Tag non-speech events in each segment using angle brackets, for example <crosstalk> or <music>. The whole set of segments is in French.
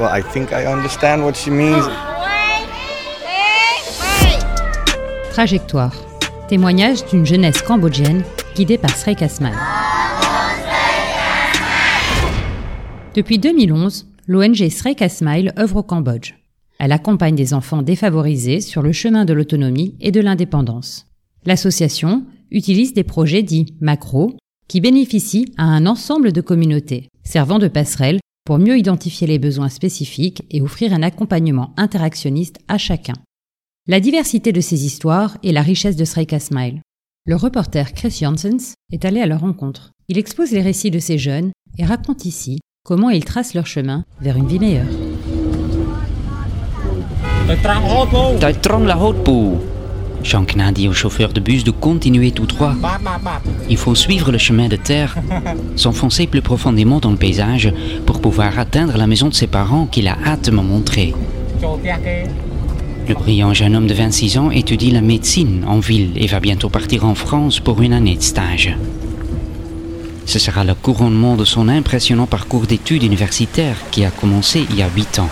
Well, I think I understand what she means. Trajectoire. Témoignage d'une jeunesse cambodgienne guidée par Srey Kasmal. Depuis 2011, l'ONG Srey Kasmile œuvre au Cambodge. Elle accompagne des enfants défavorisés sur le chemin de l'autonomie et de l'indépendance. L'association utilise des projets dits macro qui bénéficient à un ensemble de communautés, servant de passerelle pour mieux identifier les besoins spécifiques et offrir un accompagnement interactionniste à chacun. La diversité de ces histoires et la richesse de Sreka Smile. Le reporter Chris Janssens est allé à leur rencontre. Il expose les récits de ces jeunes et raconte ici comment ils tracent leur chemin vers une vie meilleure. Shankna dit au chauffeur de bus de continuer tout droit. Il faut suivre le chemin de terre, <laughs> s'enfoncer plus profondément dans le paysage pour pouvoir atteindre la maison de ses parents qu'il a hâte de me montrer. Le brillant jeune homme de 26 ans étudie la médecine en ville et va bientôt partir en France pour une année de stage. Ce sera le couronnement de son impressionnant parcours d'études universitaires qui a commencé il y a 8 ans.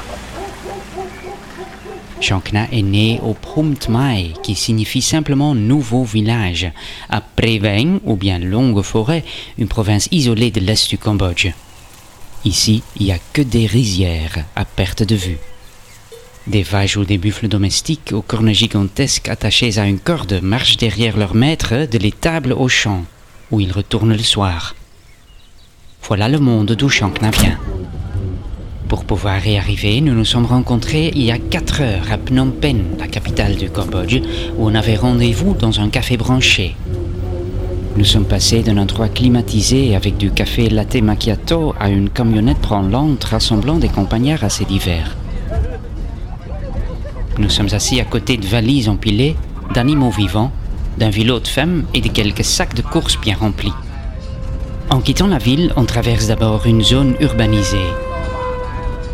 Shankna est né au Prumtmai, qui signifie simplement nouveau village, à Preveng, ou bien longue forêt, une province isolée de l'est du Cambodge. Ici, il n'y a que des rizières à perte de vue. Des vaches ou des buffles domestiques aux cornes gigantesques attachés à une corde marchent derrière leur maître de l'étable au champ, où ils retournent le soir. Voilà le monde d'où Shankna vient. Pour pouvoir y arriver, nous nous sommes rencontrés il y a 4 heures à Phnom Penh, la capitale du Cambodge, où on avait rendez-vous dans un café branché. Nous sommes passés d'un endroit climatisé avec du café latte macchiato à une camionnette branlante rassemblant des compagnards assez divers. Nous sommes assis à côté de valises empilées, d'animaux vivants, d'un vélo de femmes et de quelques sacs de courses bien remplis. En quittant la ville, on traverse d'abord une zone urbanisée.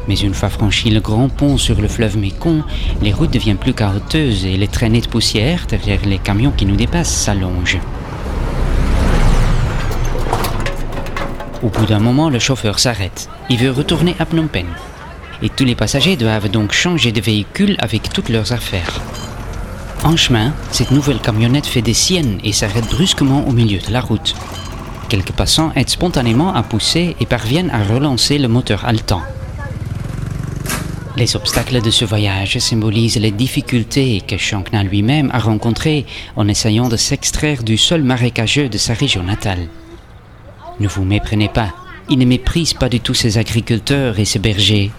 Mais une fois franchi le grand pont sur le fleuve Mékong, les routes deviennent plus chaotiques et les traînées de poussière derrière les camions qui nous dépassent s'allongent. Au bout d'un moment, le chauffeur s'arrête. Il veut retourner à Phnom Penh. Et tous les passagers doivent donc changer de véhicule avec toutes leurs affaires. En chemin, cette nouvelle camionnette fait des siennes et s'arrête brusquement au milieu de la route. Quelques passants aident spontanément à pousser et parviennent à relancer le moteur haletant. Les obstacles de ce voyage symbolisent les difficultés que Shankna lui-même a rencontrées en essayant de s'extraire du sol marécageux de sa région natale. Ne vous méprenez pas, il ne méprise pas du tout ses agriculteurs et ses bergers.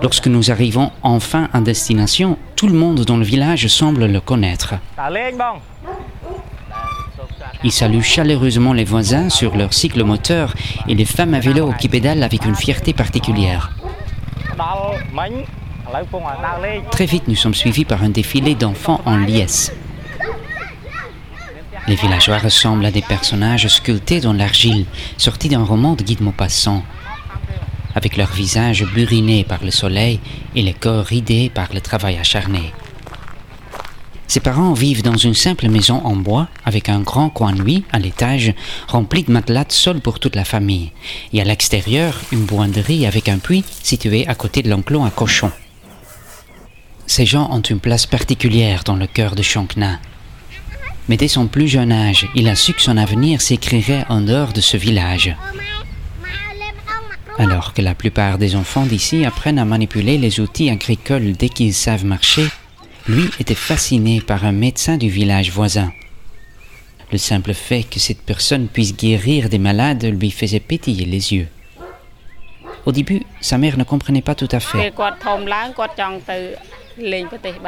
Lorsque nous arrivons enfin à destination, tout le monde dans le village semble le connaître. Il salue chaleureusement les voisins sur leur cycle moteur et les femmes à vélo qui pédalent avec une fierté particulière. Très vite, nous sommes suivis par un défilé d'enfants en liesse. Les villageois ressemblent à des personnages sculptés dans l'argile, sortis d'un roman de Guy de Maupassant, avec leurs visages burinés par le soleil et les corps ridés par le travail acharné. Ses parents vivent dans une simple maison en bois avec un grand coin nuit à l'étage rempli de matelas sol pour toute la famille et à l'extérieur une boinderie avec un puits situé à côté de l'enclos à cochons. Ces gens ont une place particulière dans le cœur de Shankna. Mais dès son plus jeune âge, il a su que son avenir s'écrirait en dehors de ce village. Alors que la plupart des enfants d'ici apprennent à manipuler les outils agricoles dès qu'ils savent marcher, lui était fasciné par un médecin du village voisin. Le simple fait que cette personne puisse guérir des malades lui faisait pétiller les yeux. Au début, sa mère ne comprenait pas tout à fait.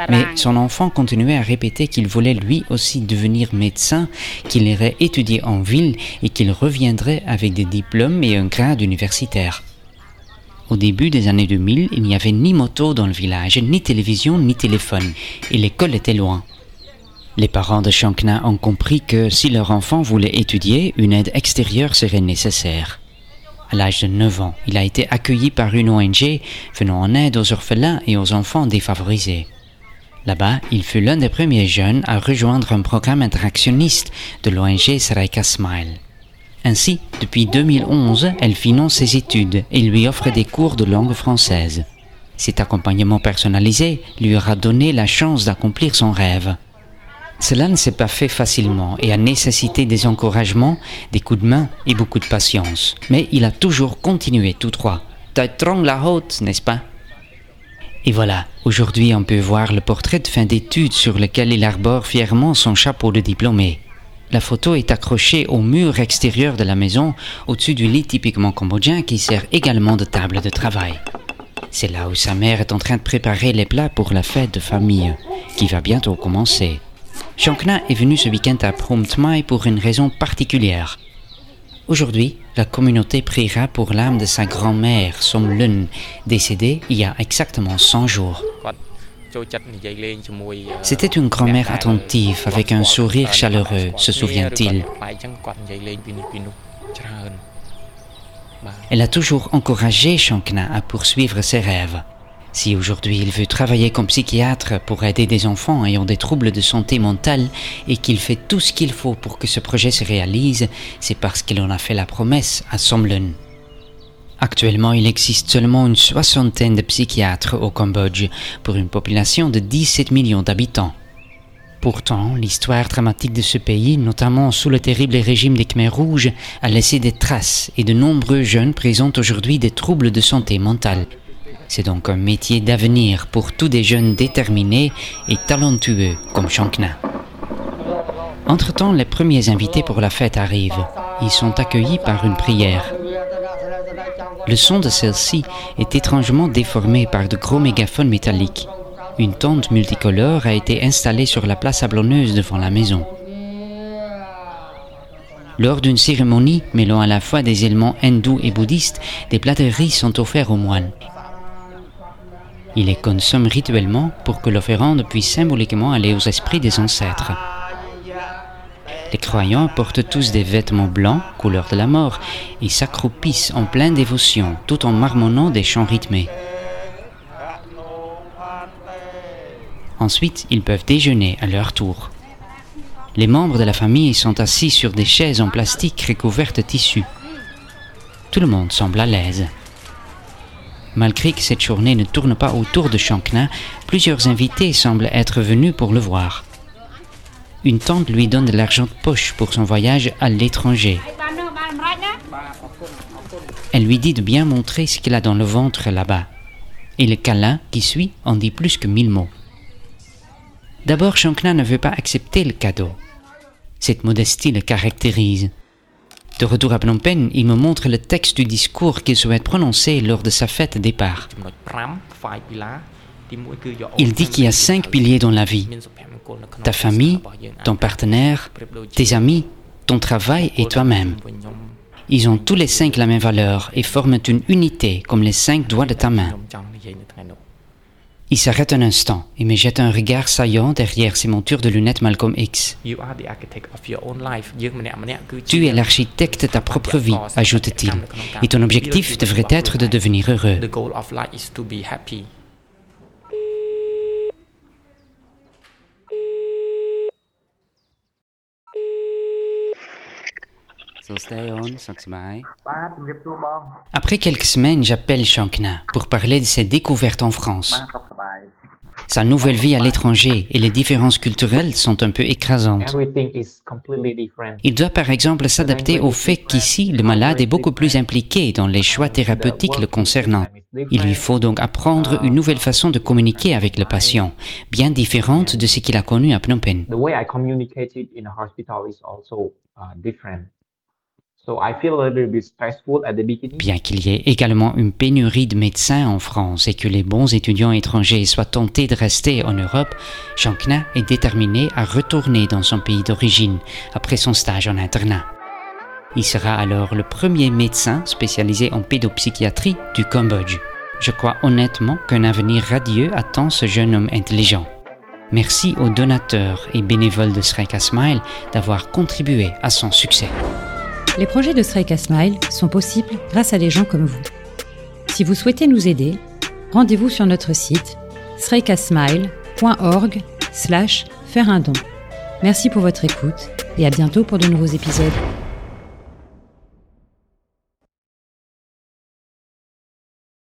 Mais son enfant continuait à répéter qu'il voulait lui aussi devenir médecin, qu'il irait étudier en ville et qu'il reviendrait avec des diplômes et un grade universitaire. Au début des années 2000, il n'y avait ni moto dans le village, ni télévision, ni téléphone, et l'école était loin. Les parents de Shankna ont compris que si leur enfant voulait étudier, une aide extérieure serait nécessaire. À l'âge de 9 ans, il a été accueilli par une ONG venant en aide aux orphelins et aux enfants défavorisés. Là-bas, il fut l'un des premiers jeunes à rejoindre un programme interactionniste de l'ONG Sarayka Smile. Ainsi, depuis 2011, elle finance ses études et lui offre des cours de langue française. Cet accompagnement personnalisé lui aura donné la chance d'accomplir son rêve. Cela ne s'est pas fait facilement et a nécessité des encouragements, des coups de main et beaucoup de patience. Mais il a toujours continué tout droit. T'as la haute, n'est-ce pas? Et voilà, aujourd'hui on peut voir le portrait de fin d'études sur lequel il arbore fièrement son chapeau de diplômé. La photo est accrochée au mur extérieur de la maison, au-dessus du lit typiquement cambodgien qui sert également de table de travail. C'est là où sa mère est en train de préparer les plats pour la fête de famille, qui va bientôt commencer. Shankna est venu ce week-end à Phrom Tmai pour une raison particulière. Aujourd'hui, la communauté priera pour l'âme de sa grand-mère, Som Lun, décédée il y a exactement 100 jours. C'était une grand-mère attentive avec un sourire chaleureux, se souvient-il. Elle a toujours encouragé Shankna à poursuivre ses rêves. Si aujourd'hui il veut travailler comme psychiatre pour aider des enfants ayant des troubles de santé mentale et qu'il fait tout ce qu'il faut pour que ce projet se réalise, c'est parce qu'il en a fait la promesse à Somlun. Actuellement, il existe seulement une soixantaine de psychiatres au Cambodge pour une population de 17 millions d'habitants. Pourtant, l'histoire dramatique de ce pays, notamment sous le terrible régime des Khmers rouges, a laissé des traces et de nombreux jeunes présentent aujourd'hui des troubles de santé mentale. C'est donc un métier d'avenir pour tous des jeunes déterminés et talentueux comme Shankna. Entre-temps, les premiers invités pour la fête arrivent. Ils sont accueillis par une prière. Le son de celle-ci est étrangement déformé par de gros mégaphones métalliques. Une tente multicolore a été installée sur la place sablonneuse devant la maison. Lors d'une cérémonie mêlant à la fois des éléments hindous et bouddhistes, des plats riz sont offerts aux moines. Ils les consomment rituellement pour que l'offrande puisse symboliquement aller aux esprits des ancêtres. Les croyants portent tous des vêtements blancs, couleur de la mort, et s'accroupissent en pleine dévotion, tout en marmonnant des chants rythmés. Ensuite, ils peuvent déjeuner à leur tour. Les membres de la famille sont assis sur des chaises en plastique recouvertes de tissu. Tout le monde semble à l'aise. Malgré que cette journée ne tourne pas autour de Shankna, plusieurs invités semblent être venus pour le voir. Une tante lui donne de l'argent de poche pour son voyage à l'étranger. Elle lui dit de bien montrer ce qu'il a dans le ventre là-bas. Et le câlin qui suit en dit plus que mille mots. D'abord, Shankna ne veut pas accepter le cadeau. Cette modestie le caractérise. De retour à Phnom Penh, il me montre le texte du discours qu'il souhaite prononcer lors de sa fête départ. Il dit qu'il y a cinq piliers dans la vie. Ta famille, ton partenaire, tes amis, ton travail et toi-même. Ils ont tous les cinq la même valeur et forment une unité comme les cinq doigts de ta main. Il s'arrête un instant et me jette un regard saillant derrière ses montures de lunettes Malcolm X. Tu es l'architecte de ta propre vie, ajoute-t-il, et ton objectif devrait être de devenir heureux. Après quelques semaines, j'appelle Shankna pour parler de ses découvertes en France. Sa nouvelle vie à l'étranger et les différences culturelles sont un peu écrasantes. Il doit par exemple s'adapter au fait qu'ici, le malade est beaucoup plus impliqué dans les choix thérapeutiques le concernant. Il lui faut donc apprendre une nouvelle façon de communiquer avec le patient, bien différente de ce qu'il a connu à Phnom Penh. Bien qu'il y ait également une pénurie de médecins en France et que les bons étudiants étrangers soient tentés de rester en Europe, Shankna est déterminé à retourner dans son pays d'origine après son stage en internat. Il sera alors le premier médecin spécialisé en pédopsychiatrie du Cambodge. Je crois honnêtement qu'un avenir radieux attend ce jeune homme intelligent. Merci aux donateurs et bénévoles de Sreka Smile d'avoir contribué à son succès. Les projets de Strike Smile sont possibles grâce à des gens comme vous. Si vous souhaitez nous aider, rendez-vous sur notre site strikeasmile.org slash faire un don. Merci pour votre écoute et à bientôt pour de nouveaux épisodes.